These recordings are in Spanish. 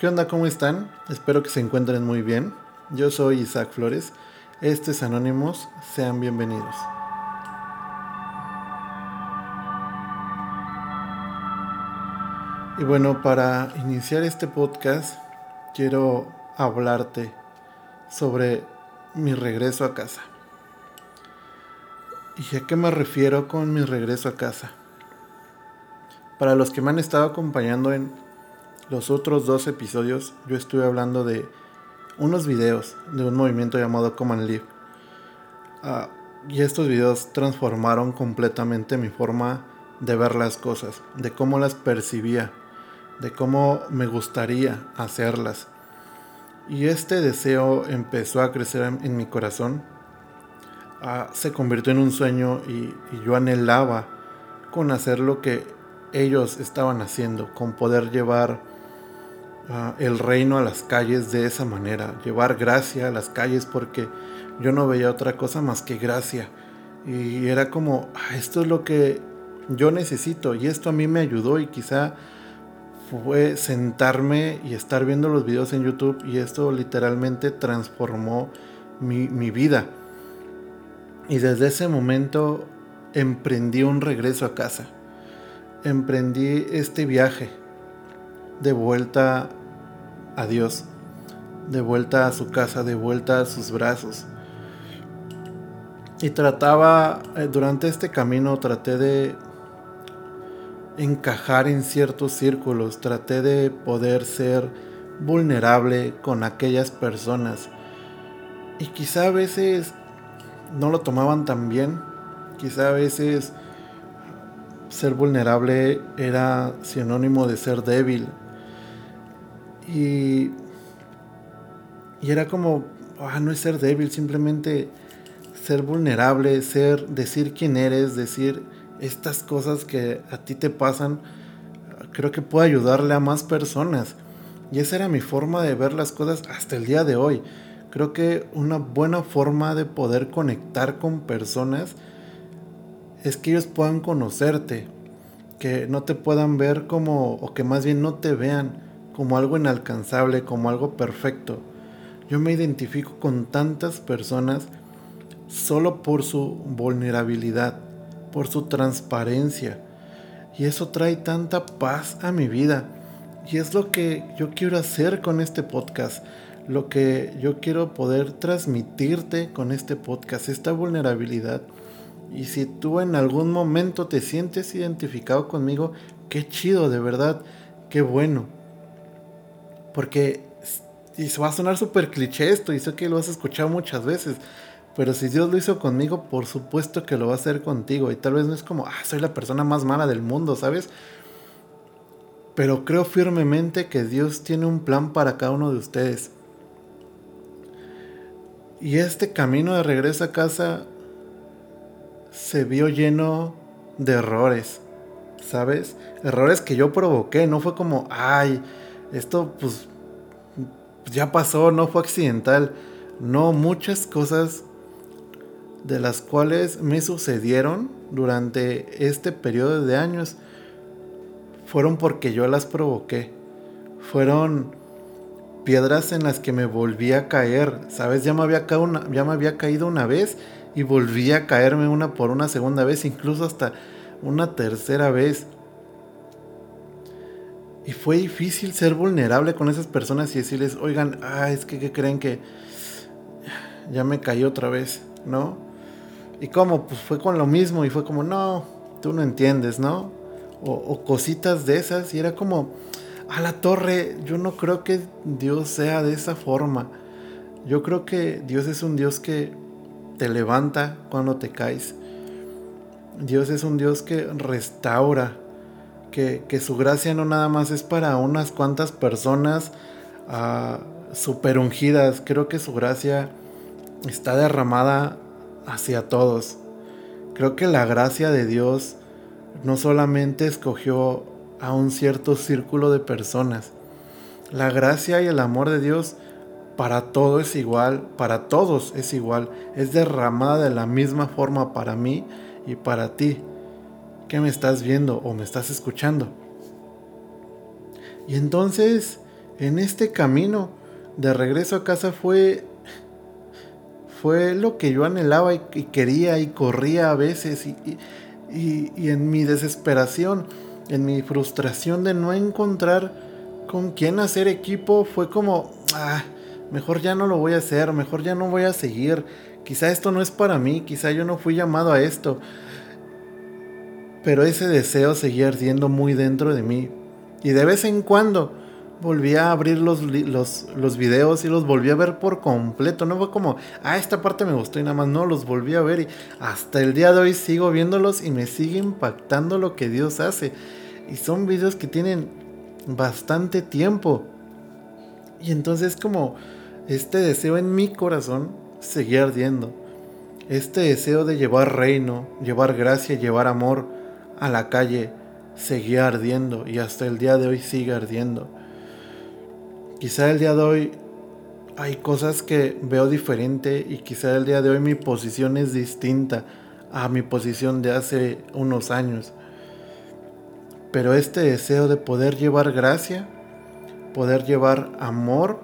¿Qué onda? ¿Cómo están? Espero que se encuentren muy bien. Yo soy Isaac Flores. Este es Anónimos. Sean bienvenidos. Y bueno, para iniciar este podcast, quiero hablarte sobre mi regreso a casa. ¿Y a qué me refiero con mi regreso a casa? Para los que me han estado acompañando en los otros dos episodios yo estuve hablando de unos videos de un movimiento llamado Common Live. Ah, y estos videos transformaron completamente mi forma de ver las cosas, de cómo las percibía, de cómo me gustaría hacerlas. Y este deseo empezó a crecer en, mi corazón. Ah, se convirtió en un sueño y, y yo anhelaba con hacer lo que ellos estaban haciendo, con poder llevar el reino a las calles de esa manera, llevar gracia a las calles porque yo no veía otra cosa más que gracia. Y era como, ah, esto es lo que yo necesito y esto a mí me ayudó y quizá fue sentarme y estar viendo los videos en YouTube y esto literalmente transformó mi, mi vida. Y desde ese momento emprendí un regreso a casa. Emprendí este viaje de vuelta a Dios, de vuelta a su casa, de vuelta a sus brazos. Y trataba, eh, durante este camino traté de encajar en ciertos círculos, traté de poder ser vulnerable con aquellas personas. Y quizá a veces no lo tomaban tan bien, quizá a veces ser vulnerable era sinónimo de ser débil, y, y era como, ah, no es ser débil, simplemente ser vulnerable, ser, decir quién eres, decir estas cosas que a ti te pasan, creo que puede ayudarle a más personas. Y esa era mi forma de ver las cosas hasta el día de hoy. Creo que una buena forma de poder conectar con personas es que ellos puedan conocerte, que no te puedan ver como, o que más bien no te vean como algo inalcanzable, como algo perfecto. Yo me identifico con tantas personas solo por su vulnerabilidad, por su transparencia. Y eso trae tanta paz a mi vida. Y es lo que yo quiero hacer con este podcast. Lo que yo quiero poder transmitirte con este podcast, esta vulnerabilidad. Y si tú en algún momento te sientes identificado conmigo, qué chido, de verdad, qué bueno. Porque, y va a sonar súper cliché esto, y sé que lo has escuchado muchas veces, pero si Dios lo hizo conmigo, por supuesto que lo va a hacer contigo. Y tal vez no es como, ah, soy la persona más mala del mundo, ¿sabes? Pero creo firmemente que Dios tiene un plan para cada uno de ustedes. Y este camino de regreso a casa se vio lleno de errores, ¿sabes? Errores que yo provoqué, no fue como, ay, esto pues ya pasó, no fue accidental. No, muchas cosas de las cuales me sucedieron durante este periodo de años fueron porque yo las provoqué. Fueron piedras en las que me volví a caer. ¿Sabes? Ya me había, caído una, ya me había caído una vez y volví a caerme una por una segunda vez, incluso hasta una tercera vez. Y fue difícil ser vulnerable con esas personas y decirles, oigan, ah, es que creen que ya me caí otra vez, ¿no? Y como, pues fue con lo mismo y fue como, no, tú no entiendes, ¿no? O, o cositas de esas y era como, a la torre, yo no creo que Dios sea de esa forma. Yo creo que Dios es un Dios que te levanta cuando te caes. Dios es un Dios que restaura que, su gracia no nada más es para unas cuantas personas uh, super ungidas, creo que su gracia está derramada hacia todos. Creo que la gracia de Dios no solamente escogió a un cierto círculo de personas, la gracia y el amor de Dios para todo es igual, para todos es igual, es derramada de la misma forma para mí y para ti que me estás viendo o me estás escuchando. Y entonces en este camino de regreso a casa fue fue lo que yo anhelaba y, quería y corría a veces y, y, en mi desesperación, en mi frustración de no encontrar con quién hacer equipo, fue como, ah, mejor ya no lo voy a hacer, mejor ya no voy a seguir, quizá esto no es para mí, quizá yo no fui llamado a esto. Pero ese deseo seguía ardiendo muy dentro de mí. Y de vez en cuando volví a abrir los, los, los, videos y los volví a ver por completo. No fue como, ah, esta parte me gustó y nada más. No, los volví a ver y hasta el día de hoy sigo viéndolos y me sigue impactando lo que Dios hace. Y son videos que tienen bastante tiempo. Y entonces como este deseo en mi corazón seguía ardiendo. Este deseo de llevar reino, llevar gracia, llevar amor a la calle seguía ardiendo y hasta el día de hoy sigue ardiendo. Quizá el día de hoy hay cosas que veo diferente y quizá el día de hoy mi posición es distinta a mi posición de hace unos años. Pero este deseo de poder llevar gracia, poder llevar amor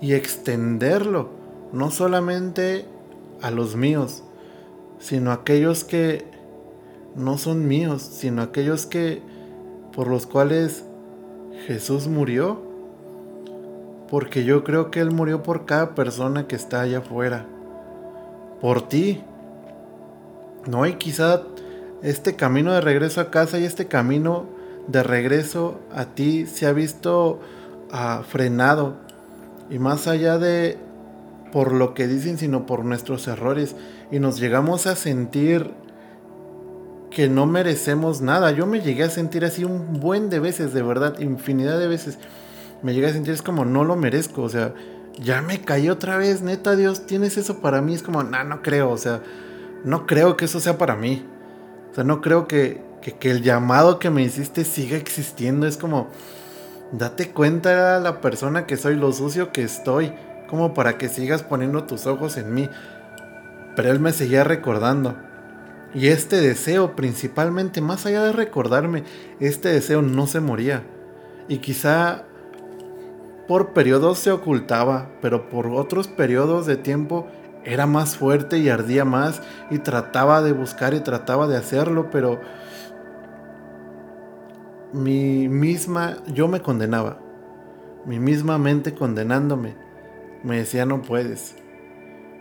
y extenderlo, no solamente a los míos, sino a aquellos que no son míos, sino aquellos que por los cuales Jesús murió. Porque yo creo que Él murió por cada persona que está allá afuera. Por ti. No, y quizá este camino de regreso a casa y este camino de regreso a ti se ha visto ah, frenado. Y más allá de por lo que dicen, sino por nuestros errores. Y nos llegamos a sentir que no merecemos nada. Yo me llegué a sentir así un buen de veces, de verdad, infinidad de veces. Me llegué a sentir es como no lo merezco, o sea, ya me caí otra vez, neta Dios, tienes eso para mí, es como, no, no creo, o sea, no creo que eso sea para mí. O sea, no creo que, que, que el llamado que me hiciste siga existiendo, es como, date cuenta la persona que soy, lo sucio que estoy, como para que sigas poniendo tus ojos en mí. Pero él me seguía recordando y este deseo, principalmente, más allá de recordarme, este deseo no se moría. Y quizá por periodos se ocultaba, pero por otros periodos de tiempo era más fuerte y ardía más y trataba de buscar y trataba de hacerlo, pero mi misma, yo me condenaba, mi misma mente condenándome, me decía no puedes.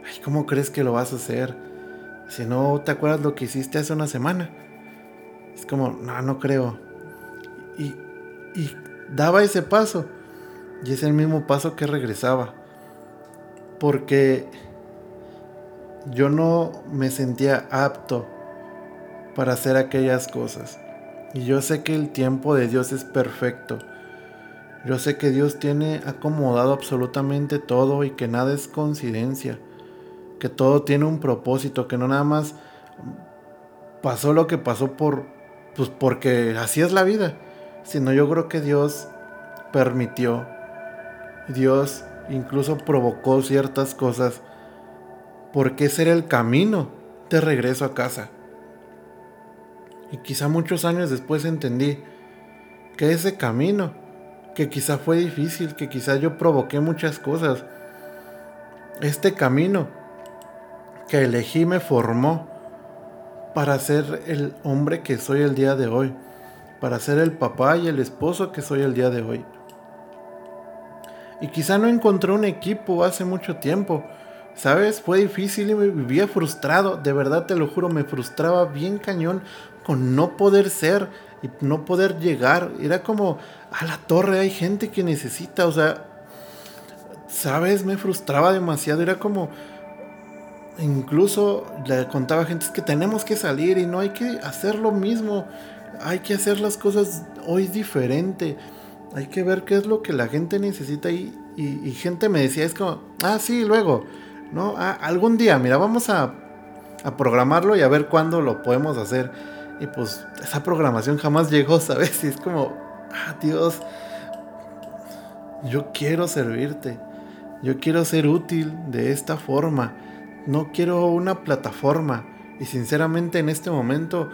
Ay, ¿cómo crees que lo vas a hacer? Si no te acuerdas lo que hiciste hace una semana. Es como, no, no creo. Y, y daba ese paso. Y es el mismo paso que regresaba. Porque yo no me sentía apto para hacer aquellas cosas. Y yo sé que el tiempo de Dios es perfecto. Yo sé que Dios tiene acomodado absolutamente todo y que nada es coincidencia que todo tiene un propósito, que no nada más pasó lo que pasó por, pues porque así es la vida, sino yo creo que Dios permitió, Dios incluso provocó ciertas cosas, porque ese era el camino de regreso a casa. Y quizá muchos años después entendí que ese camino, que quizá fue difícil, que quizá yo provoqué muchas cosas, este camino que elegí me formó para ser el hombre que soy el día de hoy, para ser el papá y el esposo que soy el día de hoy. Y quizá no encontré un equipo hace mucho tiempo, ¿sabes? Fue difícil y me vivía frustrado, de verdad te lo juro, me frustraba bien cañón con no poder ser y no poder llegar. Era como, a la torre hay gente que necesita, o sea, ¿sabes? Me frustraba demasiado, era como incluso le contaba a gente que tenemos que salir y no hay que hacer lo mismo, hay que hacer las cosas hoy diferente, hay que ver qué es lo que la gente necesita y, y, gente me decía, es como, ah, sí, luego, ¿no? Ah, algún día, mira, vamos a, a programarlo y a ver cuándo lo podemos hacer. Y pues esa programación jamás llegó, ¿sabes? Y es como, ah, Dios, yo quiero servirte, yo quiero ser útil de esta forma no quiero una plataforma y sinceramente en este momento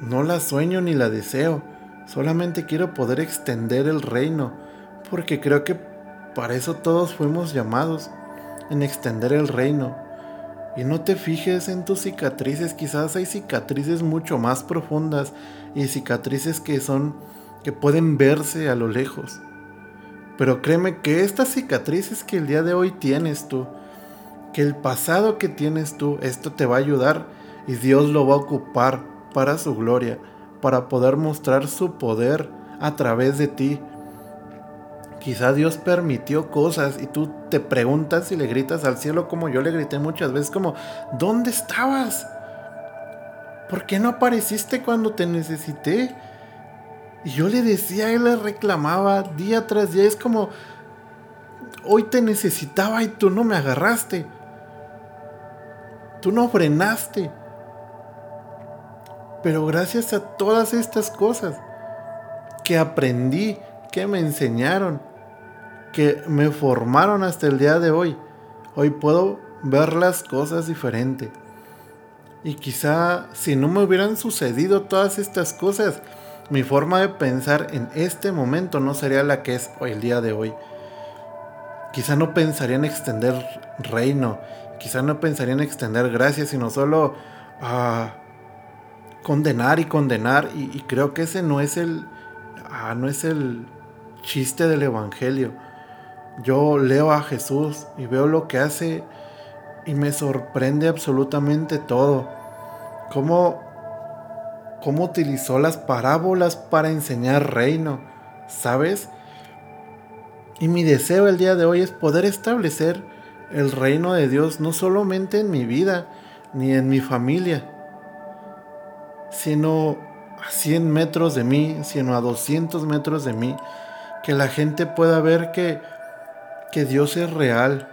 no la sueño ni la deseo. Solamente quiero poder extender el reino, porque creo que para eso todos fuimos llamados, en extender el reino. Y no te fijes en tus cicatrices, quizás hay cicatrices mucho más profundas y cicatrices que son que pueden verse a lo lejos. Pero créeme que estas cicatrices que el día de hoy tienes tú, que el pasado que tienes tú, esto te va a ayudar y Dios lo va a ocupar para su gloria para poder mostrar su poder a través de ti. Quizá Dios permitió cosas y tú te preguntas y le gritas al cielo como yo le grité muchas veces, como, ¿dónde estabas? ¿Por qué no apareciste cuando te necesité? Y yo le decía y le reclamaba día tras día, es como, hoy te necesitaba y tú no me agarraste. Tú no frenaste. Pero gracias a todas estas cosas que aprendí, que me enseñaron, que me formaron hasta el día de hoy, hoy puedo ver las cosas diferente. Y quizá si no me hubieran sucedido todas estas cosas, mi forma de pensar en este momento no sería la que es hoy el día de hoy. Quizá no pensaría en extender reino, quizá no pensaría en extender gracia, sino solo a condenar y condenar y, creo que ese no es el ah, no es el chiste del evangelio. Yo leo a Jesús y veo lo que hace y me sorprende absolutamente todo. Cómo, cómo utilizó las parábolas para enseñar reino, ¿sabes? Y mi deseo el día de hoy es poder establecer el reino de Dios no solamente en mi vida ni en mi familia, sino a 100 metros de mí, sino a 200 metros de mí, que la gente pueda ver que, que Dios es real,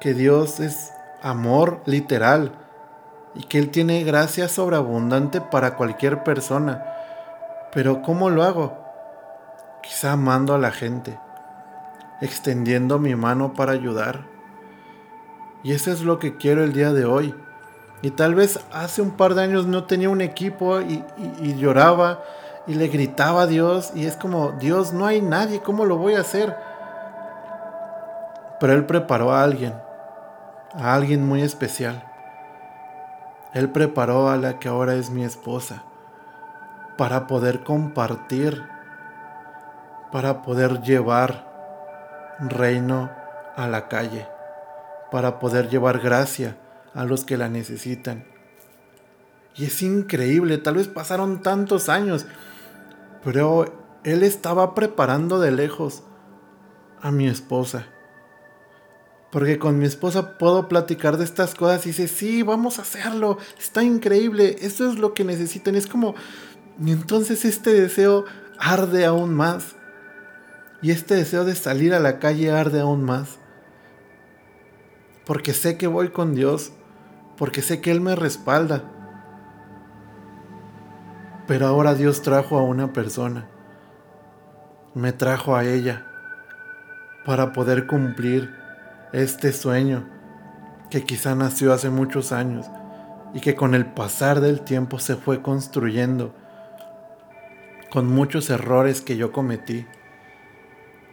que Dios es amor literal y que Él tiene gracia sobreabundante para cualquier persona. Pero ¿cómo lo hago? Quizá amando a la gente, extendiendo mi mano para ayudar. Y eso es lo que quiero el día de hoy y tal vez hace un par de años no tenía un equipo y, lloraba y le gritaba a Dios y es como, Dios, no hay nadie, ¿cómo lo voy a hacer? Pero Él preparó a alguien, a alguien muy especial. Él preparó a la que ahora es mi esposa para poder compartir, para poder llevar reino a la calle, para poder llevar gracia a los que la necesitan. Y es increíble, tal vez pasaron tantos años, pero él estaba preparando de lejos a mi esposa. Porque con mi esposa puedo platicar de estas cosas y dice, sí, vamos a hacerlo, está increíble, eso es lo que necesitan. es como, y entonces este deseo arde aún más. Y este deseo de salir a la calle arde aún más. Porque sé que voy con Dios porque sé que Él me respalda. Pero ahora Dios trajo a una persona, me trajo a ella para poder cumplir este sueño que quizá nació hace muchos años y que con el pasar del tiempo se fue construyendo con muchos errores que yo cometí,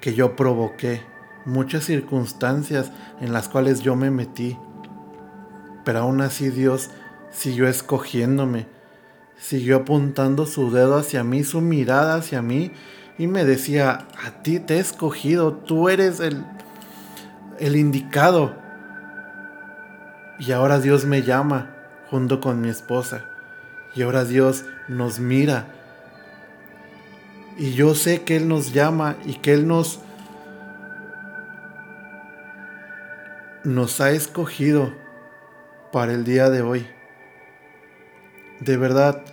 que yo provoqué, muchas circunstancias en las cuales yo me metí pero aún así Dios siguió escogiéndome, siguió apuntando su dedo hacia mí, su mirada hacia mí, y me decía, a ti te he escogido, tú eres el, el indicado. Y ahora Dios me llama junto con mi esposa. Y ahora Dios nos mira. Y yo sé que Él nos llama y que Él nos, nos ha escogido para el día de hoy. De verdad,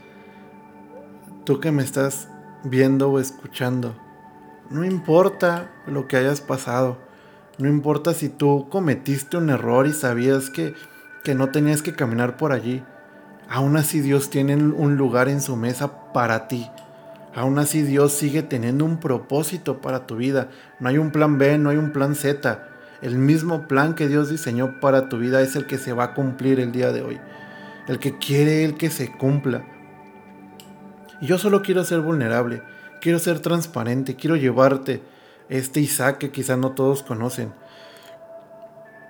tú que me estás viendo o escuchando, no importa lo que hayas pasado, no importa si tú cometiste un error y sabías que, que no tenías que caminar por allí, aún así Dios tiene un lugar en su mesa para ti. Aún así Dios sigue teniendo un propósito para tu vida. No hay un plan B, no hay un plan Z. El mismo plan que Dios diseñó para tu vida es el que se va a cumplir el día de hoy. El que quiere el que se cumpla. Y yo solo quiero ser vulnerable. quiero ser transparente, quiero llevarte este Isaac que quizá no todos conocen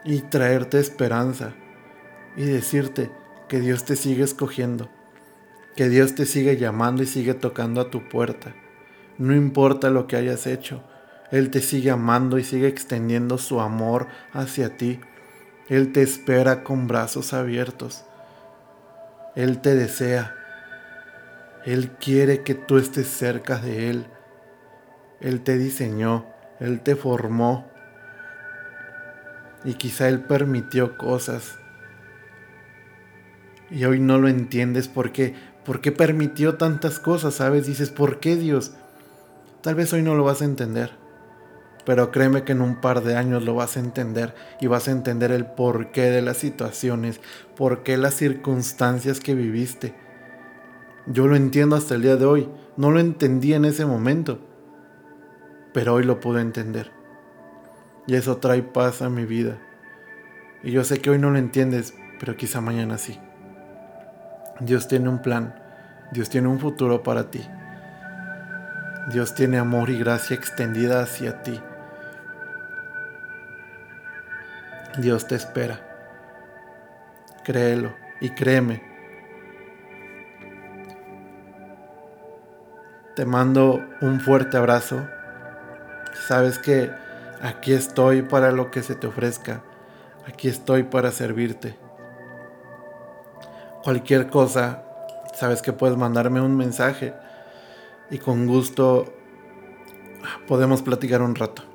y traerte esperanza y decirte que Dios te sigue escogiendo, que Dios te sigue llamando y sigue tocando a tu puerta. No importa lo que hayas hecho, Él te sigue amando y sigue extendiendo su amor hacia ti. Él te espera con brazos abiertos. Él te desea. Él quiere que tú estés cerca de Él. Él te diseñó, Él te formó. Y quizá Él permitió cosas. Y hoy no lo entiendes por qué. ¿Por qué permitió tantas cosas? ¿Sabes? Dices, ¿por qué Dios? Tal vez hoy no lo vas a entender. Pero créeme que en un par de años lo vas a entender y vas a entender el porqué de las situaciones, por qué las circunstancias que viviste. Yo lo entiendo hasta el día de hoy. No lo entendí en ese momento. Pero hoy lo pude entender. Y eso trae paz a mi vida. Y yo sé que hoy no lo entiendes, pero quizá mañana sí. Dios tiene un plan. Dios tiene un futuro para ti. Dios tiene amor y gracia extendida hacia ti. Dios te espera. Créelo y créeme. Te mando un fuerte abrazo. Sabes que aquí estoy para lo que se te ofrezca. Aquí estoy para servirte. Cualquier cosa, sabes que puedes mandarme un mensaje y con gusto podemos platicar un rato.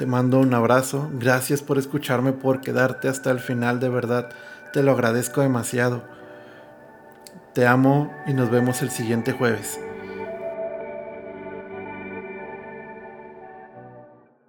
Te mando un abrazo, gracias por escucharme, por quedarte hasta el final, de verdad, te lo agradezco demasiado. Te amo y nos vemos el siguiente jueves.